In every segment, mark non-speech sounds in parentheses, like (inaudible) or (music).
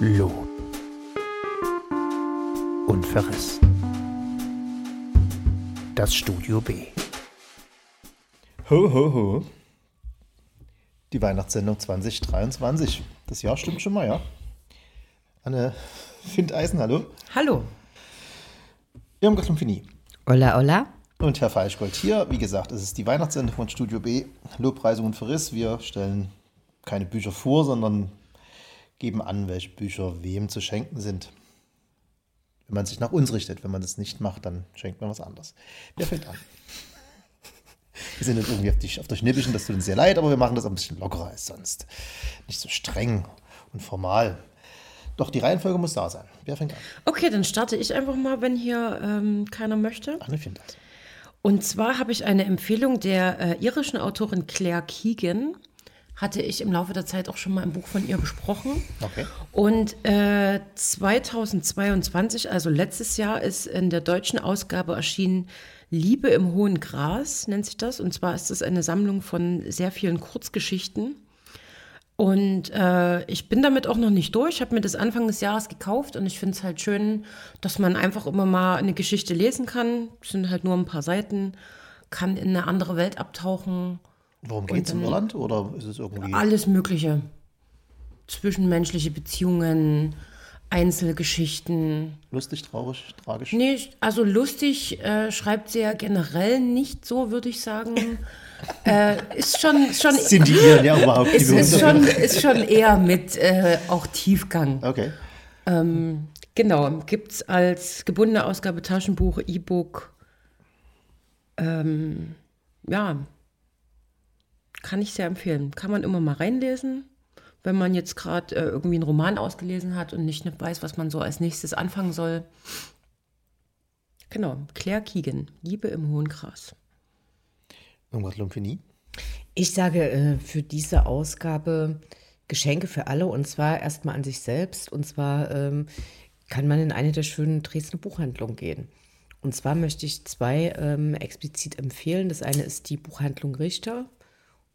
Lohn und Verriss. Das Studio B. Ho, ho, ho. Die Weihnachtssendung 2023. Das Jahr stimmt schon mal, ja. Anne Findeisen, hallo. Hallo. Irmgard Lumpini. Hola, hola. Und Herr Falschgold hier. Wie gesagt, es ist die Weihnachtssendung von Studio B. Lobpreisung und Verriss. Wir stellen keine Bücher vor, sondern geben an, welche Bücher wem zu schenken sind. Wenn man sich nach uns richtet. Wenn man das nicht macht, dann schenkt man was anderes. Wer fängt an? Wir sind jetzt irgendwie auf dich, auf dich Schnippischen, das tut uns sehr leid, aber wir machen das ein bisschen lockerer als sonst. Nicht so streng und formal. Doch die Reihenfolge muss da sein. Wer fängt an? Okay, dann starte ich einfach mal, wenn hier ähm, keiner möchte. Anne findet. Und zwar habe ich eine Empfehlung der äh, irischen Autorin Claire Keegan. Hatte ich im Laufe der Zeit auch schon mal ein Buch von ihr besprochen. Okay. Und äh, 2022, also letztes Jahr, ist in der deutschen Ausgabe erschienen Liebe im hohen Gras, nennt sich das. Und zwar ist es eine Sammlung von sehr vielen Kurzgeschichten. Und äh, ich bin damit auch noch nicht durch. Ich habe mir das Anfang des Jahres gekauft und ich finde es halt schön, dass man einfach immer mal eine Geschichte lesen kann. Es sind halt nur ein paar Seiten, kann in eine andere Welt abtauchen. Worum geht es in Irland oder ist es irgendwie. Alles Mögliche. Zwischenmenschliche Beziehungen, Einzelgeschichten. Lustig, traurig, tragisch? Nee, also lustig äh, schreibt sie ja generell nicht so, würde ich sagen. (laughs) äh, ist schon, ist schon Sind die Iren ja überhaupt die ist, ist, schon, ist schon eher mit äh, auch Tiefgang. Okay. Ähm, genau, gibt es als gebundene Ausgabe Taschenbuch, E-Book. Ähm, ja, kann ich sehr empfehlen. Kann man immer mal reinlesen, wenn man jetzt gerade äh, irgendwie einen Roman ausgelesen hat und nicht weiß, was man so als nächstes anfangen soll. Genau, Claire Keegan, Liebe im hohen Gras. Irgendwas Lumpini? Ich sage äh, für diese Ausgabe Geschenke für alle und zwar erstmal an sich selbst. Und zwar ähm, kann man in eine der schönen Dresdner Buchhandlungen gehen. Und zwar möchte ich zwei ähm, explizit empfehlen. Das eine ist die Buchhandlung Richter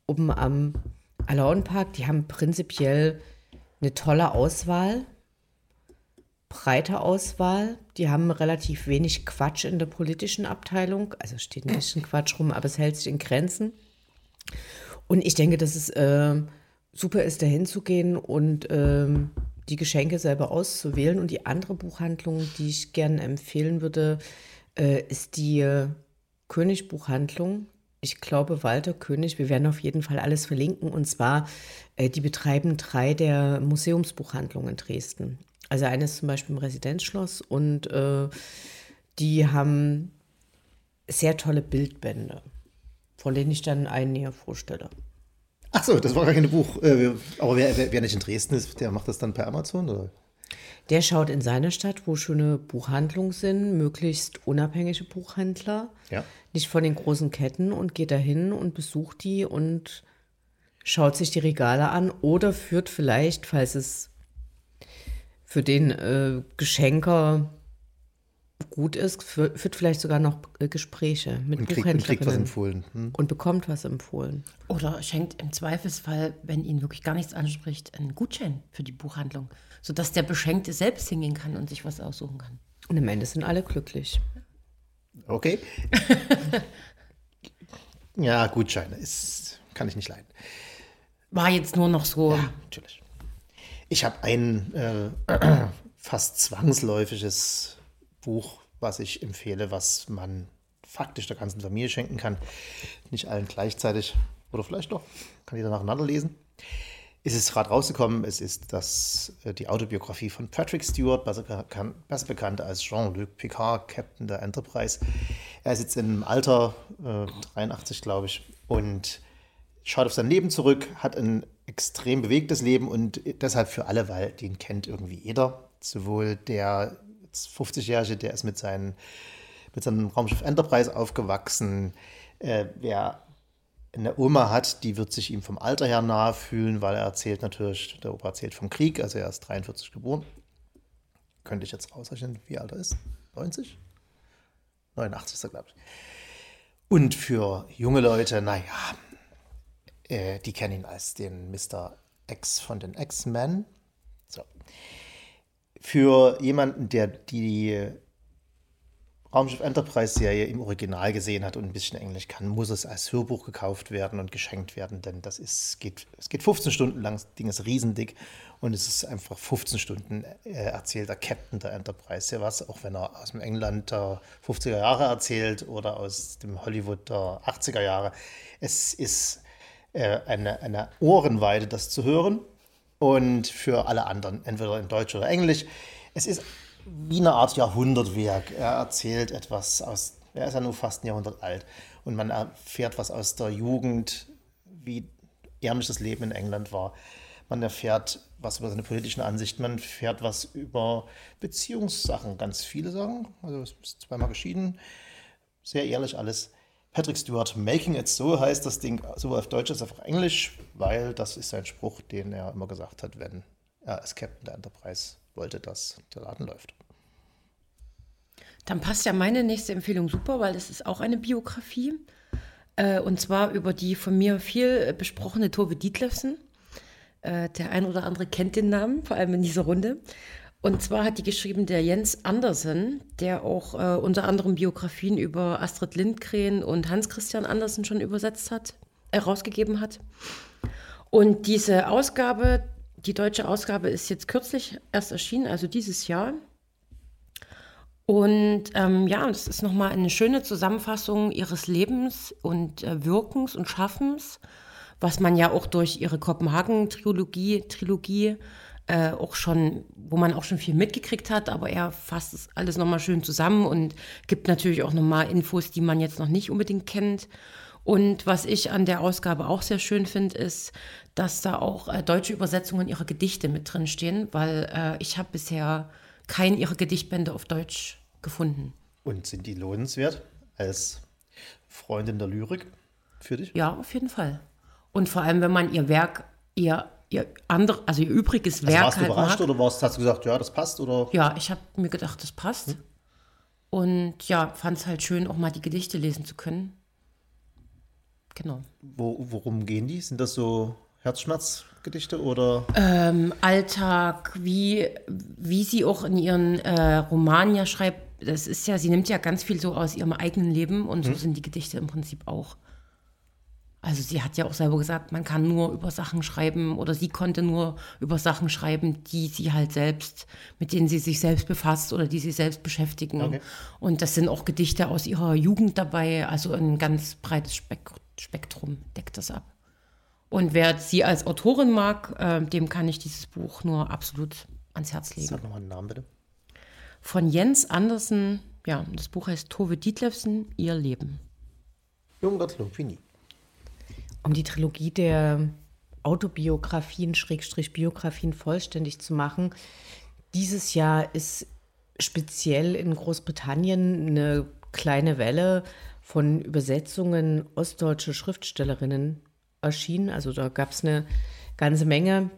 oben am Alauenpark. Die haben prinzipiell eine tolle Auswahl, breite Auswahl. Die haben relativ wenig Quatsch in der politischen Abteilung. Also steht ein bisschen Quatsch rum, aber es hält sich in Grenzen. Und ich denke, dass es äh, super ist, da hinzugehen und ähm, die Geschenke selber auszuwählen. Und die andere Buchhandlung, die ich gerne empfehlen würde, äh, ist die äh, König-Buchhandlung. Ich glaube, Walter König, wir werden auf jeden Fall alles verlinken. Und zwar, äh, die betreiben drei der Museumsbuchhandlungen in Dresden. Also eine ist zum Beispiel im Residenzschloss und äh, die haben sehr tolle Bildbände, von denen ich dann einen näher vorstelle. Achso, das war gar kein Buch. Äh, aber wer, wer, wer nicht in Dresden ist, der macht das dann per Amazon? Oder? Der schaut in seiner Stadt, wo schöne Buchhandlungen sind, möglichst unabhängige Buchhändler, Ja. nicht von den großen Ketten und geht dahin und besucht die und schaut sich die Regale an oder führt vielleicht, falls es für den äh, Geschenker gut ist, fü- führt vielleicht sogar noch äh, Gespräche mit Und kriegt, und kriegt was empfohlen. Hm? und bekommt was empfohlen. Oder schenkt im Zweifelsfall, wenn ihn wirklich gar nichts anspricht, einen Gutschein für die Buchhandlung, sodass der Beschenkte selbst hingehen kann und sich was aussuchen kann. Und am Ende sind alle glücklich. Okay. (laughs) ja, Gutscheine ist, kann ich nicht leiden. War jetzt nur noch so. Ja, natürlich. Ich habe ein äh, (clears throat) fast zwangsläufiges Buch, was ich empfehle, was man faktisch der ganzen Familie schenken kann. Nicht allen gleichzeitig oder vielleicht doch, kann jeder nacheinander lesen. Es ist gerade rausgekommen, es ist das, äh, die Autobiografie von Patrick Stewart, besser, besser bekannt als Jean-Luc Picard, Captain der Enterprise. Er ist jetzt im Alter, äh, 83 glaube ich, und schaut auf sein Leben zurück, hat ein extrem bewegtes Leben und deshalb für alle, weil den kennt irgendwie jeder. Sowohl der jetzt 50-Jährige, der ist mit, seinen, mit seinem Raumschiff Enterprise aufgewachsen. Äh, wer eine Oma hat, die wird sich ihm vom Alter her nahe fühlen, weil er erzählt natürlich, der Opa erzählt vom Krieg, also er ist 43 geboren. Könnte ich jetzt rausrechnen, wie alt er ist? 90? 89 ist er, glaube ich. Und für junge Leute, naja, äh, die kennen ihn als den Mr. X von den X-Men. So. für jemanden, der die Raumschiff Enterprise Serie im Original gesehen hat und ein bisschen Englisch kann, muss es als Hörbuch gekauft werden und geschenkt werden, denn das ist, geht, es geht 15 Stunden lang, das Ding ist riesendick und es ist einfach 15 Stunden äh, erzählt der Captain der Enterprise, was, auch wenn er aus dem England der 50er Jahre erzählt oder aus dem Hollywood der 80er Jahre. Es ist äh, eine, eine Ohrenweide, das zu hören und für alle anderen, entweder in Deutsch oder Englisch. Es ist wie eine Art Jahrhundertwerk. Er erzählt etwas aus, er ist ja nur fast ein Jahrhundert alt und man erfährt was aus der Jugend, wie ärmliches Leben in England war. Man erfährt was über seine politischen Ansichten, man erfährt was über Beziehungssachen, ganz viele Sachen. Also es ist zweimal geschieden, sehr ehrlich alles. Patrick Stewart, Making It So heißt das Ding sowohl auf Deutsch als auch auf Englisch, weil das ist sein Spruch, den er immer gesagt hat, wenn er als Captain der Enterprise wollte, dass der Laden läuft. Dann passt ja meine nächste Empfehlung super, weil das ist auch eine Biografie. Äh, und zwar über die von mir viel besprochene Tove Dietlefsen. Äh, der ein oder andere kennt den Namen, vor allem in dieser Runde. Und zwar hat die geschrieben der Jens Andersen, der auch äh, unter anderem Biografien über Astrid Lindgren und Hans Christian Andersen schon übersetzt hat, herausgegeben hat. Und diese Ausgabe, die deutsche Ausgabe, ist jetzt kürzlich erst erschienen, also dieses Jahr. Und ähm, ja, das ist nochmal eine schöne Zusammenfassung ihres Lebens und äh, Wirkens und Schaffens, was man ja auch durch ihre Kopenhagen-Trilogie Trilogie, äh, auch schon, wo man auch schon viel mitgekriegt hat, aber er fasst es alles nochmal schön zusammen und gibt natürlich auch nochmal Infos, die man jetzt noch nicht unbedingt kennt. Und was ich an der Ausgabe auch sehr schön finde, ist, dass da auch äh, deutsche Übersetzungen ihrer Gedichte mit drin stehen, weil äh, ich habe bisher keinen ihrer Gedichtbände auf Deutsch gefunden. Und sind die lohnenswert als Freundin der Lyrik für dich? Ja, auf jeden Fall. Und vor allem, wenn man ihr Werk, ihr, ihr andere, also ihr übriges also Werk. Warst du halt überrascht mag. oder warst, hast du gesagt, ja, das passt? Oder? Ja, ich habe mir gedacht, das passt. Hm. Und ja, fand es halt schön, auch mal die Gedichte lesen zu können. Genau. Wo, worum gehen die? Sind das so Herzschmerzgedichte oder? Ähm, Alltag, wie, wie sie auch in ihren äh, Romanen ja schreibt, das ist ja, sie nimmt ja ganz viel so aus ihrem eigenen Leben und so mhm. sind die Gedichte im Prinzip auch. Also sie hat ja auch selber gesagt, man kann nur über Sachen schreiben oder sie konnte nur über Sachen schreiben, die sie halt selbst, mit denen sie sich selbst befasst oder die sie selbst beschäftigen. Okay. Und das sind auch Gedichte aus ihrer Jugend dabei, also ein ganz breites Spektrum deckt das ab. Und wer sie als Autorin mag, äh, dem kann ich dieses Buch nur absolut ans Herz legen. Sag nochmal einen Namen bitte von Jens Andersen. Ja, das Buch heißt Tove Dietlefsen, Ihr Leben. Um die Trilogie der Autobiografien, Schrägstrich Biografien vollständig zu machen. Dieses Jahr ist speziell in Großbritannien eine kleine Welle von Übersetzungen ostdeutscher Schriftstellerinnen erschienen. Also da gab es eine ganze Menge.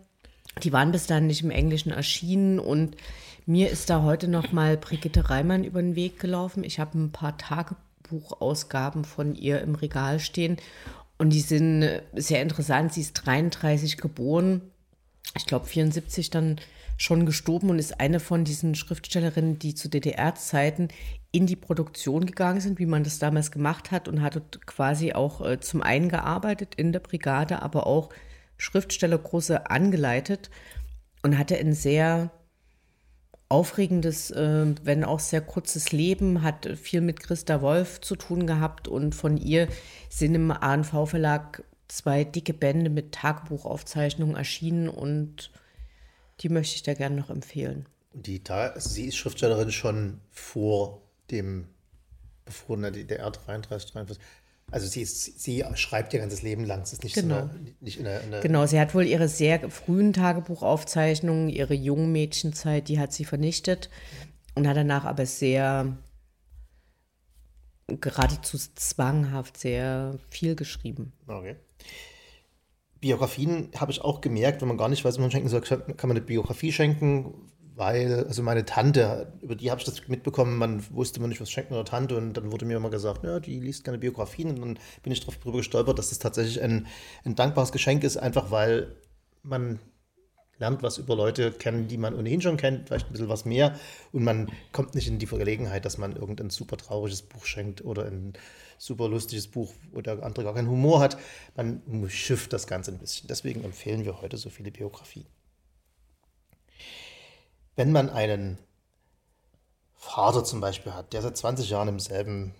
Die waren bis dahin nicht im Englischen erschienen und mir ist da heute noch mal Brigitte Reimann über den Weg gelaufen. Ich habe ein paar Tagebuchausgaben von ihr im Regal stehen und die sind sehr interessant. Sie ist 33 geboren, ich glaube 74 dann schon gestorben und ist eine von diesen Schriftstellerinnen, die zu DDR-Zeiten in die Produktion gegangen sind, wie man das damals gemacht hat und hat quasi auch äh, zum einen gearbeitet in der Brigade, aber auch Schriftstellerkurse angeleitet und hatte ein sehr aufregendes, äh, wenn auch sehr kurzes Leben, hat viel mit Christa Wolf zu tun gehabt und von ihr sind im ANV-Verlag zwei dicke Bände mit Tagebuchaufzeichnungen erschienen und die möchte ich da gerne noch empfehlen. Die, sie ist Schriftstellerin schon vor dem, bevor der DDR 33, 43. Also sie, ist, sie schreibt ihr ganzes Leben lang. Es ist nicht genau. So eine, nicht in eine, eine genau, sie hat wohl ihre sehr frühen Tagebuchaufzeichnungen, ihre jungen Mädchenzeit, die hat sie vernichtet und hat danach aber sehr geradezu zwanghaft sehr viel geschrieben. Okay. Biografien habe ich auch gemerkt, wenn man gar nicht weiß, was man schenken soll, kann man eine Biografie schenken, weil, also meine Tante, über die habe ich das mitbekommen, man wusste man nicht, was schenkt meiner Tante und dann wurde mir immer gesagt, ja, die liest gerne Biografien und dann bin ich darüber gestolpert, dass das tatsächlich ein, ein dankbares Geschenk ist, einfach weil man lernt was über Leute kennen, die man ohnehin schon kennt, vielleicht ein bisschen was mehr. Und man kommt nicht in die Verlegenheit, dass man irgendein super trauriges Buch schenkt oder ein super lustiges Buch, wo der andere gar keinen Humor hat. Man schifft das Ganze ein bisschen. Deswegen empfehlen wir heute so viele Biografien. Wenn man einen Vater zum Beispiel hat, der seit 20 Jahren im selben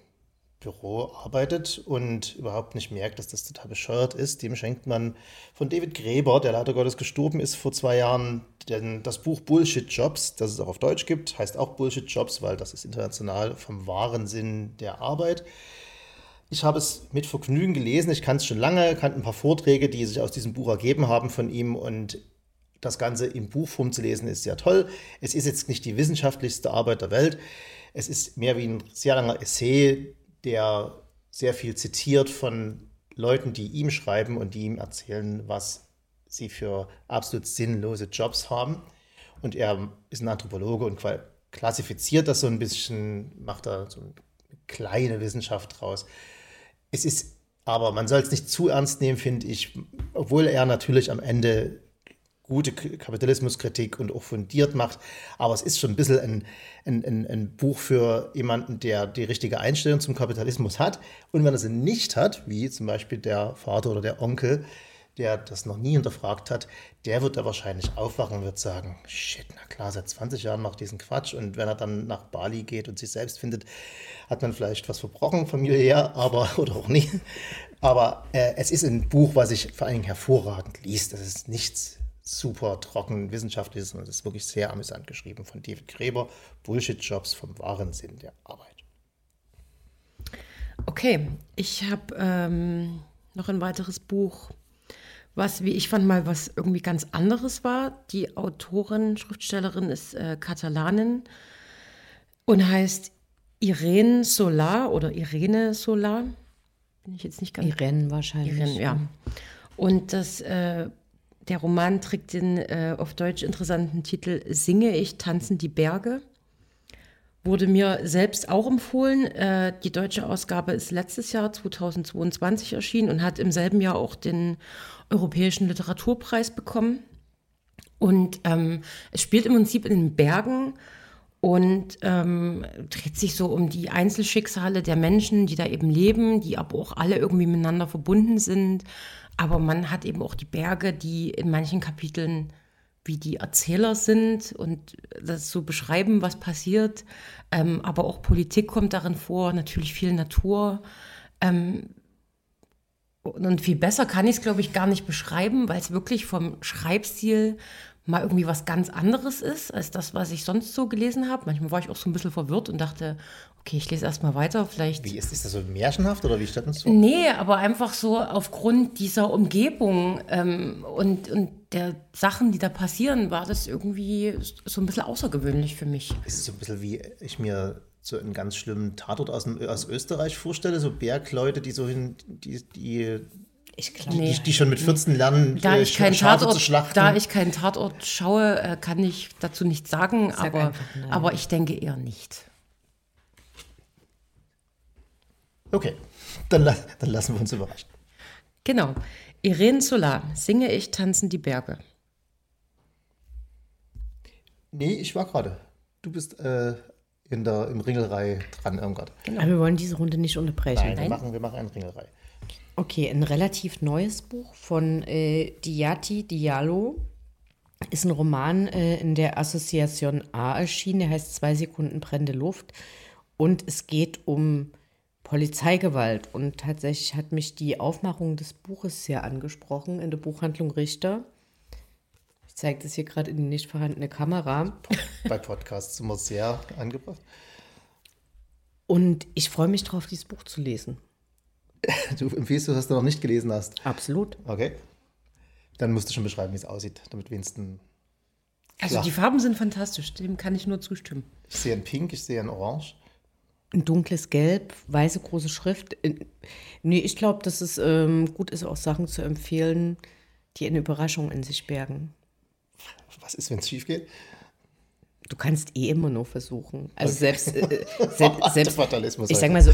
Büro arbeitet und überhaupt nicht merkt, dass das total bescheuert ist, dem schenkt man von David Gräber, der leider Gottes gestorben ist vor zwei Jahren, denn das Buch Bullshit Jobs, das es auch auf Deutsch gibt, heißt auch Bullshit Jobs, weil das ist international vom wahren Sinn der Arbeit. Ich habe es mit Vergnügen gelesen, ich kann es schon lange, kannte ein paar Vorträge, die sich aus diesem Buch ergeben haben von ihm und das Ganze im Buchform zu lesen ist sehr toll. Es ist jetzt nicht die wissenschaftlichste Arbeit der Welt. Es ist mehr wie ein sehr langer Essay, der sehr viel zitiert von Leuten, die ihm schreiben und die ihm erzählen, was sie für absolut sinnlose Jobs haben. Und er ist ein Anthropologe und klassifiziert das so ein bisschen, macht da so eine kleine Wissenschaft draus. Es ist aber, man soll es nicht zu ernst nehmen, finde ich, obwohl er natürlich am Ende gute Kapitalismuskritik und auch fundiert macht. Aber es ist schon ein bisschen ein, ein, ein, ein, Buch für jemanden, der die richtige Einstellung zum Kapitalismus hat. Und wenn er sie nicht hat, wie zum Beispiel der Vater oder der Onkel, der das noch nie hinterfragt hat, der wird da wahrscheinlich aufwachen und wird sagen, shit, na klar, seit 20 Jahren macht diesen Quatsch. Und wenn er dann nach Bali geht und sich selbst findet, hat man vielleicht was verbrochen familiär, aber (laughs) oder auch nicht. Aber äh, es ist ein Buch, was sich vor allen Dingen hervorragend liest. Das ist nichts super trocken wissenschaftlich ist und es ist wirklich sehr amüsant geschrieben von David Gräber. Bullshit-Jobs vom wahren Sinn der Arbeit. Okay, ich habe ähm, noch ein weiteres Buch, was, wie ich fand, mal was irgendwie ganz anderes war. Die Autorin, Schriftstellerin ist äh, Katalanin und heißt Irene Solar oder Irene Solar. Bin ich jetzt nicht ganz. Irene wahrscheinlich. Irene, ja. Und das äh, der Roman trägt den äh, auf Deutsch interessanten Titel Singe ich, tanzen die Berge. Wurde mir selbst auch empfohlen. Äh, die deutsche Ausgabe ist letztes Jahr 2022 erschienen und hat im selben Jahr auch den Europäischen Literaturpreis bekommen. Und ähm, es spielt im Prinzip in den Bergen und ähm, dreht sich so um die Einzelschicksale der Menschen, die da eben leben, die aber auch alle irgendwie miteinander verbunden sind. Aber man hat eben auch die Berge, die in manchen Kapiteln wie die Erzähler sind und das so beschreiben, was passiert. Ähm, aber auch Politik kommt darin vor, natürlich viel Natur. Ähm, und viel besser kann ich es, glaube ich, gar nicht beschreiben, weil es wirklich vom Schreibstil mal irgendwie was ganz anderes ist als das, was ich sonst so gelesen habe. Manchmal war ich auch so ein bisschen verwirrt und dachte, okay, ich lese erstmal weiter, vielleicht. Wie ist, ist das so märchenhaft oder wie stellt man es vor? Nee, aber einfach so aufgrund dieser Umgebung ähm, und, und der Sachen, die da passieren, war das irgendwie so ein bisschen außergewöhnlich für mich. Ist es so ein bisschen wie ich mir so einen ganz schlimmen Tatort aus, aus Österreich vorstelle, so Bergleute, die so hin, die, die ich glaub, die, die, schon mit 14 lernen, da äh, ich keinen Tatort, zu schlachten. Da ich keinen Tatort schaue, äh, kann ich dazu nichts sagen, aber, aber ich denke eher nicht. Okay, dann, dann lassen wir uns überraschen. Genau. Irene Solar, singe ich, tanzen die Berge. Nee, ich war gerade. Du bist äh, in der, im Ringelrei dran, Irmgard. Genau. Aber wir wollen diese Runde nicht unterbrechen. Nein, Nein. Wir, machen, wir machen einen Ringelrei. Okay, ein relativ neues Buch von äh, Diati Diallo. Ist ein Roman äh, in der Assoziation A erschienen. Der heißt Zwei Sekunden brennende Luft. Und es geht um Polizeigewalt. Und tatsächlich hat mich die Aufmachung des Buches sehr angesprochen in der Buchhandlung Richter. Ich zeige das hier gerade in die nicht vorhandene Kamera. Bei Podcasts immer sehr angebracht. Und ich freue mich darauf, dieses Buch zu lesen. (laughs) Du empfiehlst du, dass du noch nicht gelesen hast? Absolut. Okay. Dann musst du schon beschreiben, wie es aussieht, damit wenigstens. Also die Farben sind fantastisch, dem kann ich nur zustimmen. Ich sehe ein Pink, ich sehe ein Orange. Ein dunkles Gelb, weiße große Schrift. Nee, ich glaube, dass es ähm, gut ist, auch Sachen zu empfehlen, die eine Überraschung in sich bergen. Was ist, wenn es schief geht? Du kannst eh immer nur versuchen. Also selbst, äh, (laughs) selbst, selbst Fatalismus ich sag mal so,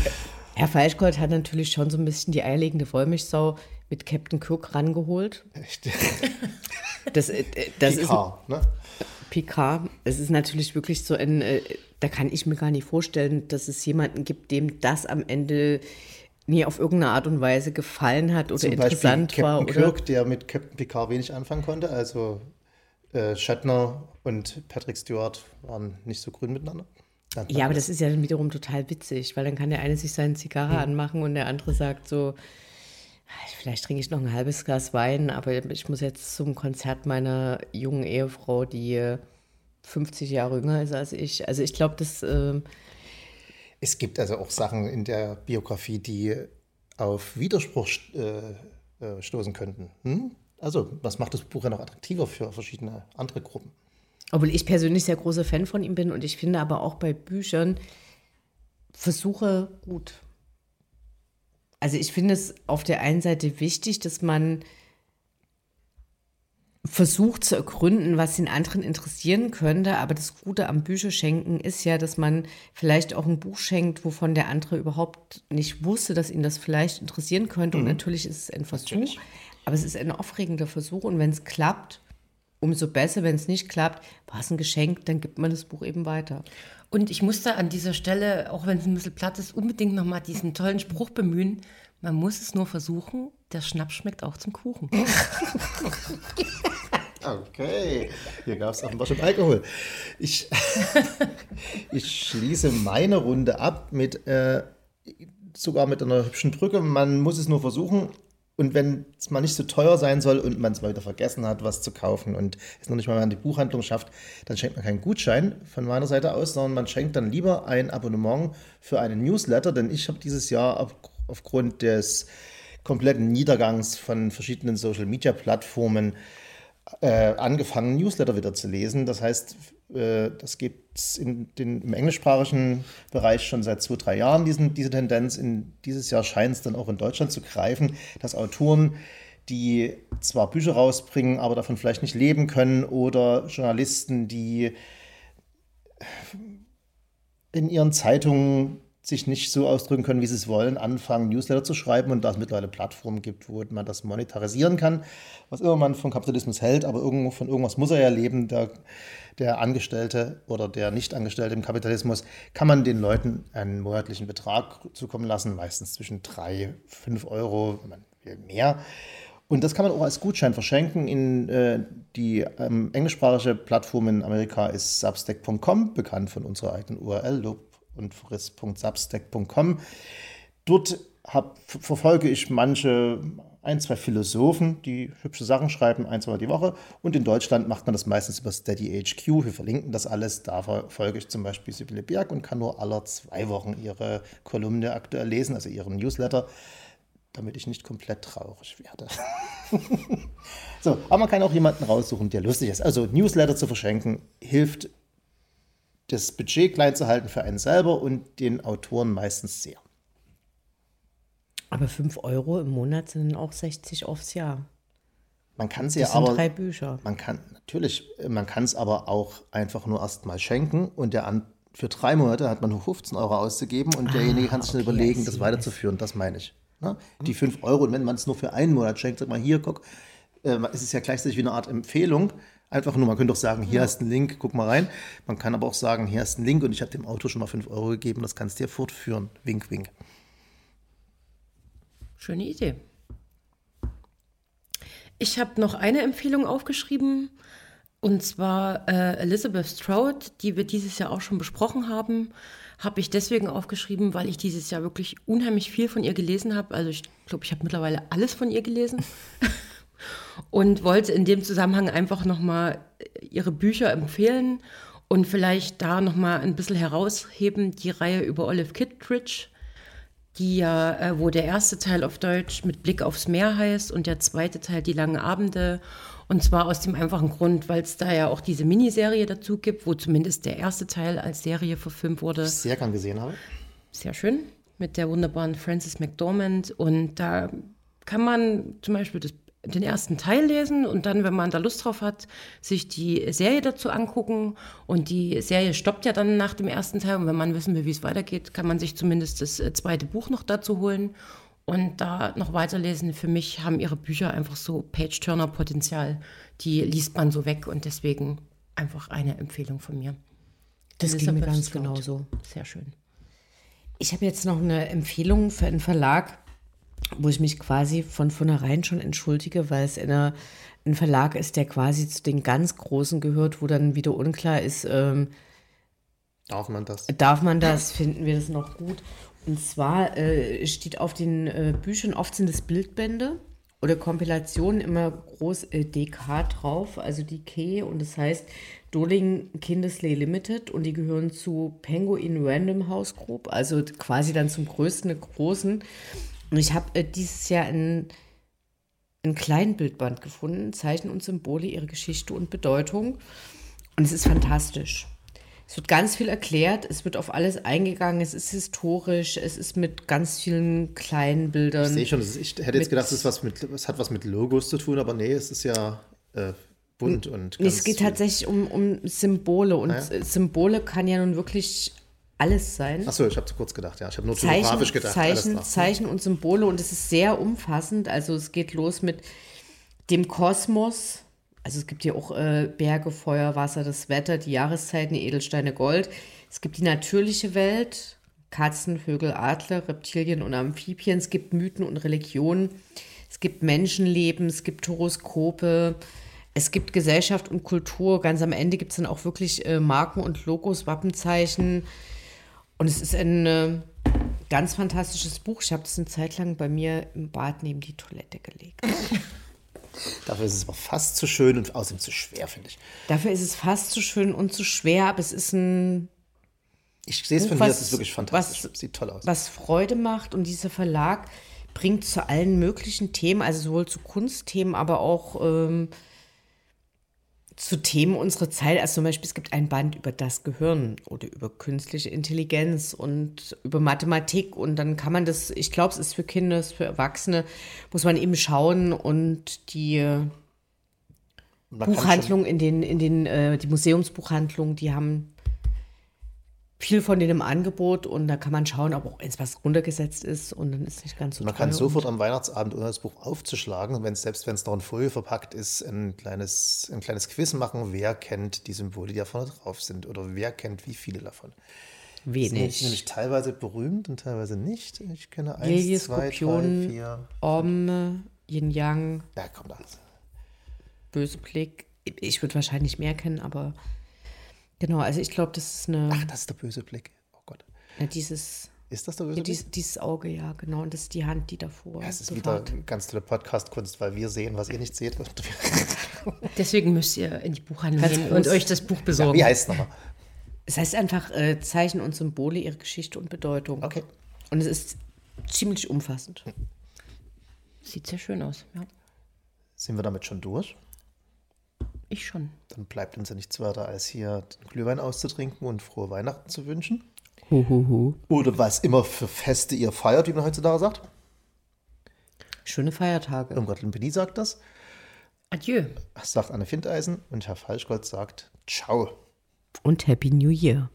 Herr Falschgold hat natürlich schon so ein bisschen die eierlegende Wollmilchsau mit Captain Cook rangeholt. Echt? (laughs) Das, äh, das ist Picard, ne? Picard. Es ist natürlich wirklich so ein, äh, da kann ich mir gar nicht vorstellen, dass es jemanden gibt, dem das am Ende nie auf irgendeine Art und Weise gefallen hat oder Zum interessant Beispiel war. Captain Oder? Kirk, der mit Captain Picard wenig anfangen konnte. Also äh, Shatner und Patrick Stewart waren nicht so grün miteinander. Ja, aber das ist ja dann wiederum total witzig, weil dann kann der eine sich seine Zigarre Hm. anmachen und der andere sagt so, "Ah, vielleicht trinke ich noch ein halbes Glas Wein, aber ich muss jetzt zum Konzert meiner jungen Ehefrau, die äh, 50 Jahre jünger ist als ich. Also ich glaube, das, ähm, Es gibt also auch Sachen in der Biografie, die auf Widerspruch äh, äh, stoßen könnten. Hm? Also, was macht das Buch ja noch attraktiver für verschiedene andere Gruppen? Obwohl ich persönlich sehr großer Fan von ihm bin und ich finde aber auch bei Büchern Versuche gut. Also ich finde es auf der einen Seite wichtig, dass man versucht zu ergründen, was den anderen interessieren könnte. Aber das Gute am Bücherschenken ist ja, dass man vielleicht auch ein Buch schenkt, wovon der andere überhaupt nicht wusste, dass ihn das vielleicht interessieren könnte. Und natürlich ist es ein Versuch, aber es ist ein aufregender Versuch. Und wenn es klappt, umso besser. Wenn es nicht klappt, war es ein Geschenk, dann gibt man das Buch eben weiter. Und ich musste an dieser Stelle, auch wenn es ein bisschen platt ist, unbedingt nochmal diesen tollen Spruch bemühen. Man muss es nur versuchen, der Schnaps schmeckt auch zum Kuchen. (laughs) Okay, hier gab es offenbar schon Alkohol. Ich, (laughs) ich schließe meine Runde ab mit äh, sogar mit einer hübschen Brücke. Man muss es nur versuchen. Und wenn es mal nicht so teuer sein soll und man es mal wieder vergessen hat, was zu kaufen und es noch nicht mal in die Buchhandlung schafft, dann schenkt man keinen Gutschein von meiner Seite aus, sondern man schenkt dann lieber ein Abonnement für einen Newsletter, denn ich habe dieses Jahr auf, aufgrund des kompletten Niedergangs von verschiedenen Social-Media-Plattformen äh, angefangen, Newsletter wieder zu lesen. Das heißt, äh, das gibt es im englischsprachigen Bereich schon seit zwei, drei Jahren, diesen, diese Tendenz. In, dieses Jahr scheint es dann auch in Deutschland zu greifen, dass Autoren, die zwar Bücher rausbringen, aber davon vielleicht nicht leben können, oder Journalisten, die in ihren Zeitungen sich nicht so ausdrücken können, wie sie es wollen, anfangen, Newsletter zu schreiben und da es mittlerweile Plattformen gibt, wo man das monetarisieren kann, was immer man von Kapitalismus hält, aber irgendwo von irgendwas muss er ja leben, der, der Angestellte oder der Nicht-Angestellte im Kapitalismus, kann man den Leuten einen monatlichen Betrag zukommen lassen, meistens zwischen 3, 5 Euro, wenn man will mehr. Und das kann man auch als Gutschein verschenken. In äh, die ähm, englischsprachige Plattform in Amerika ist substack.com, bekannt von unserer eigenen URL, und friss.substack.com. Dort hab, verfolge ich manche, ein, zwei Philosophen, die hübsche Sachen schreiben, ein, zwei Mal die Woche. Und in Deutschland macht man das meistens über Steady HQ. Wir verlinken das alles. Da verfolge ich zum Beispiel Sibylle Berg und kann nur alle zwei Wochen ihre Kolumne aktuell lesen, also ihren Newsletter, damit ich nicht komplett traurig werde. (laughs) so, aber man kann auch jemanden raussuchen, der lustig ist. Also Newsletter zu verschenken hilft das Budget klein zu halten für einen selber und den Autoren meistens sehr. Aber 5 Euro im Monat sind auch 60 aufs Jahr. Man kann sie ja sind aber. drei Bücher. Man kann, natürlich, man kann es aber auch einfach nur erstmal schenken und der an, für drei Monate hat man nur 15 Euro auszugeben und derjenige kann sich dann okay, überlegen, I das weiterzuführen. Das meine ich. Ne? Die 5 Euro, und wenn man es nur für einen Monat schenkt, sagt man, hier, guck, äh, es ist ja gleichzeitig wie eine Art Empfehlung. Einfach nur, man könnte auch sagen, hier ist ein Link, guck mal rein. Man kann aber auch sagen, hier ist ein Link und ich habe dem Auto schon mal 5 Euro gegeben, das kannst du dir fortführen. Wink, wink. Schöne Idee. Ich habe noch eine Empfehlung aufgeschrieben, und zwar äh, Elizabeth Stroud, die wir dieses Jahr auch schon besprochen haben. Habe ich deswegen aufgeschrieben, weil ich dieses Jahr wirklich unheimlich viel von ihr gelesen habe. Also ich glaube, ich habe mittlerweile alles von ihr gelesen. (laughs) und wollte in dem Zusammenhang einfach nochmal ihre Bücher empfehlen und vielleicht da nochmal ein bisschen herausheben, die Reihe über Olive Kittredge, die ja, äh, wo der erste Teil auf Deutsch mit Blick aufs Meer heißt und der zweite Teil die langen Abende. Und zwar aus dem einfachen Grund, weil es da ja auch diese Miniserie dazu gibt, wo zumindest der erste Teil als Serie verfilmt wurde. Ich sehr gern gesehen habe. Sehr schön. Mit der wunderbaren Frances McDormand. Und da kann man zum Beispiel das, den ersten Teil lesen und dann, wenn man da Lust drauf hat, sich die Serie dazu angucken. Und die Serie stoppt ja dann nach dem ersten Teil. Und wenn man wissen will, wie es weitergeht, kann man sich zumindest das äh, zweite Buch noch dazu holen. und da noch weiterlesen. Für mich haben ihre Bücher einfach so Page-Turner-Potenzial. Die liest man so weg und deswegen einfach eine Empfehlung von mir. Das ging mir Elizabeth ganz Strout. genauso. Sehr schön. Ich habe jetzt noch eine Empfehlung für einen Verlag, wo ich mich quasi von vornherein schon entschuldige, weil es eine, ein Verlag ist, der quasi zu den ganz Großen gehört, wo dann wieder unklar ist, ähm, Darf man das? darf man das, finden wir das noch gut. Und zwar äh, steht auf den äh, Büchern, oft sind es Bildbände oder Kompilationen, immer groß äh, DK drauf, also die K und das heißt Doling Kindesley Limited und die gehören zu Penguin Random House Group, also quasi dann zum größten der großen. Und ich habe äh, dieses Jahr ein, ein Kleinbildband gefunden, Zeichen und Symbole, ihre Geschichte und Bedeutung. Und es ist fantastisch. Es wird ganz viel erklärt, es wird auf alles eingegangen, es ist historisch, es ist mit ganz vielen kleinen Bildern. Ich sehe schon, ist, ich hätte jetzt gedacht, es, was mit, es hat was mit Logos zu tun, aber nee, es ist ja äh, bunt und ganz es geht viel. tatsächlich um, um Symbole und Ah, ja. äh, Symbole kann ja nun wirklich alles sein. Achso, ich habe zu kurz gedacht, ja. Ich habe nur Zeichen, typografisch gedacht. Zeichen. Zeichen und Symbole und es ist sehr umfassend. Also es geht los mit dem Kosmos. Also es gibt hier auch äh, Berge, Feuer, Wasser, das Wetter, die Jahreszeiten, die Edelsteine, Gold. Es gibt die natürliche Welt, Katzen, Vögel, Adler, Reptilien und Amphibien. Es gibt Mythen und Religionen. Es gibt Menschenleben, es gibt Horoskope. Es gibt Gesellschaft und Kultur. Ganz am Ende gibt es dann auch wirklich äh, Marken und Logos, Wappenzeichen. Und es ist ein äh, ganz fantastisches Buch. Ich habe das eine Zeit lang bei mir im Bad neben die Toilette gelegt. (laughs) Dafür ist es aber fast zu schön und außerdem zu schwer, finde ich. Dafür ist es fast zu schön und zu schwer, aber es ist ein, Ich sehe es von hier, es ist wirklich fantastisch. was- Sieht toll aus. was Freude macht. Und dieser Verlag bringt zu allen möglichen Themen, also sowohl zu Kunstthemen, aber auch ähm, zu Themen unserer Zeit. Also zum Beispiel, es gibt ein Band über das Gehirn oder über künstliche Intelligenz und über Mathematik. Und dann kann man das, ich glaube, es ist für Kinder, es ist für Erwachsene, muss man eben schauen und die Man Buchhandlung in den, in den, äh, die Museumsbuchhandlung, die haben viel von denen im Angebot und da kann man schauen, ob auch eins was runtergesetzt ist und dann ist nicht ganz so Man kann sofort am Weihnachtsabend, ohne das Buch aufzuschlagen, wenn, selbst wenn es noch in Folie verpackt ist, ein kleines, ein kleines Quiz machen, wer kennt die Symbole, die da vorne drauf sind oder wer kennt wie viele davon. Die sind wenig. nämlich teilweise berühmt und teilweise nicht. Ich kenne eins, Lilie, zwei, Skorpion. drei, vier. Om, Yin Yang, Ja, komm da. böse Blick. Ich würde wahrscheinlich mehr kennen, aber genau, also ich glaube, das ist eine, Ach, das ist der böse Blick. Oh Gott. na, dieses, Ist das der böse ja, Blick? dies, dieses Auge, ja, genau, und das ist die Hand, die davor Ja, es ist wieder bewahrt. ganz tolle Podcast-Kunst, weil wir sehen, was ihr nicht seht. (laughs) Deswegen müsst ihr in die Buchhandlung Ganz gehen und euch das Buch besorgen. Wie heißt es nochmal? Es heißt einfach äh, Zeichen und Symbole, ihre Geschichte und Bedeutung. Okay. Und es ist ziemlich umfassend. Sieht sehr schön aus. Ja, Sind wir damit schon durch? Ich schon. Dann bleibt uns ja nichts weiter, als hier den Glühwein auszutrinken und frohe Weihnachten zu wünschen. Oder was immer für Feste ihr feiert, wie man heutzutage sagt. Schöne Feiertage. Irmgard Limpedi sagt das. Adieu. Sagt Anne Findeisen und Herr Falschgott sagt Ciao. Und Happy New Year.